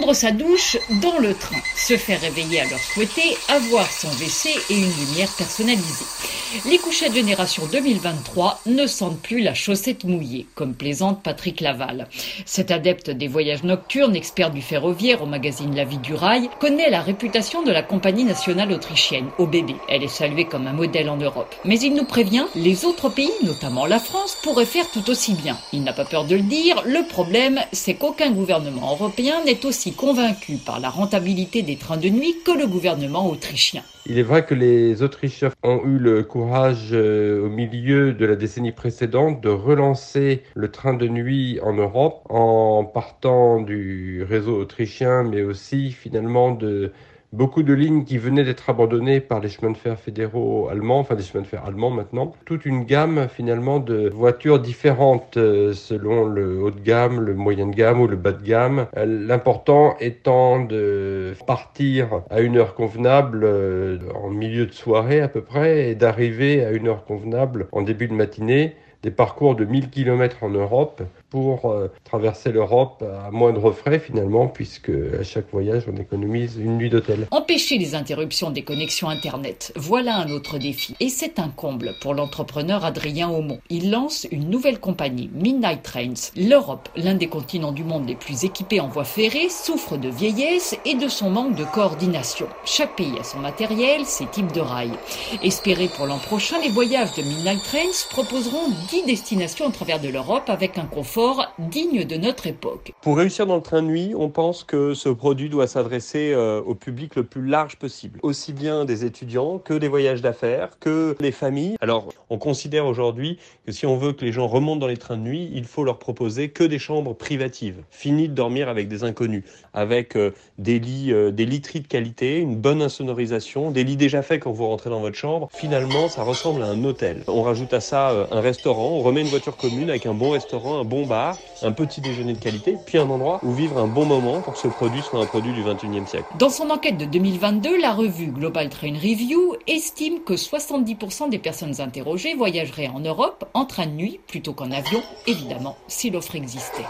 Prendre sa douche dans le train, se faire réveiller à l'heure souhaitée, avoir son WC et une lumière personnalisée. Les couchettes génération 2023 ne sentent plus la chaussette mouillée, comme plaisante Patrick Laval. Cet adepte des voyages nocturnes, expert du ferroviaire au magazine La Vie du Rail, connaît la réputation de la compagnie nationale autrichienne, OBB. Elle est saluée comme un modèle en Europe. Mais il nous prévient, les autres pays, notamment la France, pourraient faire tout aussi bien. Il n'a pas peur de le dire, le problème, c'est qu'aucun gouvernement européen n'est aussi convaincu par la rentabilité des trains de nuit que le gouvernement autrichien. Il est vrai que les Autrichiens ont eu le euh, au milieu de la décennie précédente de relancer le train de nuit en Europe en partant du réseau autrichien mais aussi finalement de beaucoup de lignes qui venaient d'être abandonnées par les chemins de fer fédéraux allemands, enfin des chemins de fer allemands maintenant. Toute une gamme finalement de voitures différentes euh, selon le haut de gamme, le moyen de gamme ou le bas de gamme. Euh, l'important étant de partir à une heure convenable euh, en milieu de soirée à peu près et d'arriver à une heure convenable en début de matinée des parcours de 1000 km en Europe pour euh, traverser l'Europe à moindre frais finalement, puisque à chaque voyage on économise une nuit d'hôtel. Empêcher les interruptions des connexions Internet, voilà un autre défi. Et c'est un comble pour l'entrepreneur Adrien Aumont. Il lance une nouvelle compagnie, Midnight Trains. L'Europe, l'un des continents du monde les plus équipés en voies ferrées, souffre de vieillesse et de son manque de coordination. Chaque pays a son matériel, ses types de rails. Espéré pour l'an prochain, les voyages de Midnight Trains proposeront 10 destinations au travers de l'Europe avec un confort digne de notre époque. Pour réussir dans le train de nuit, on pense que ce produit doit s'adresser euh, au public le plus large possible, aussi bien des étudiants que des voyages d'affaires, que les familles. Alors, on considère aujourd'hui que si on veut que les gens remontent dans les trains de nuit, il faut leur proposer que des chambres privatives. Fini de dormir avec des inconnus, avec euh, des lits, euh, des literies de qualité, une bonne insonorisation, des lits déjà faits quand vous rentrez dans votre chambre. Finalement, ça ressemble à un hôtel. On rajoute à ça un restaurant, on remet une voiture commune avec un bon restaurant, un bon un petit déjeuner de qualité, puis un endroit où vivre un bon moment pour que ce produit soit un produit du 21e siècle. Dans son enquête de 2022, la revue Global Train Review estime que 70% des personnes interrogées voyageraient en Europe en train de nuit plutôt qu'en avion, évidemment, si l'offre existait.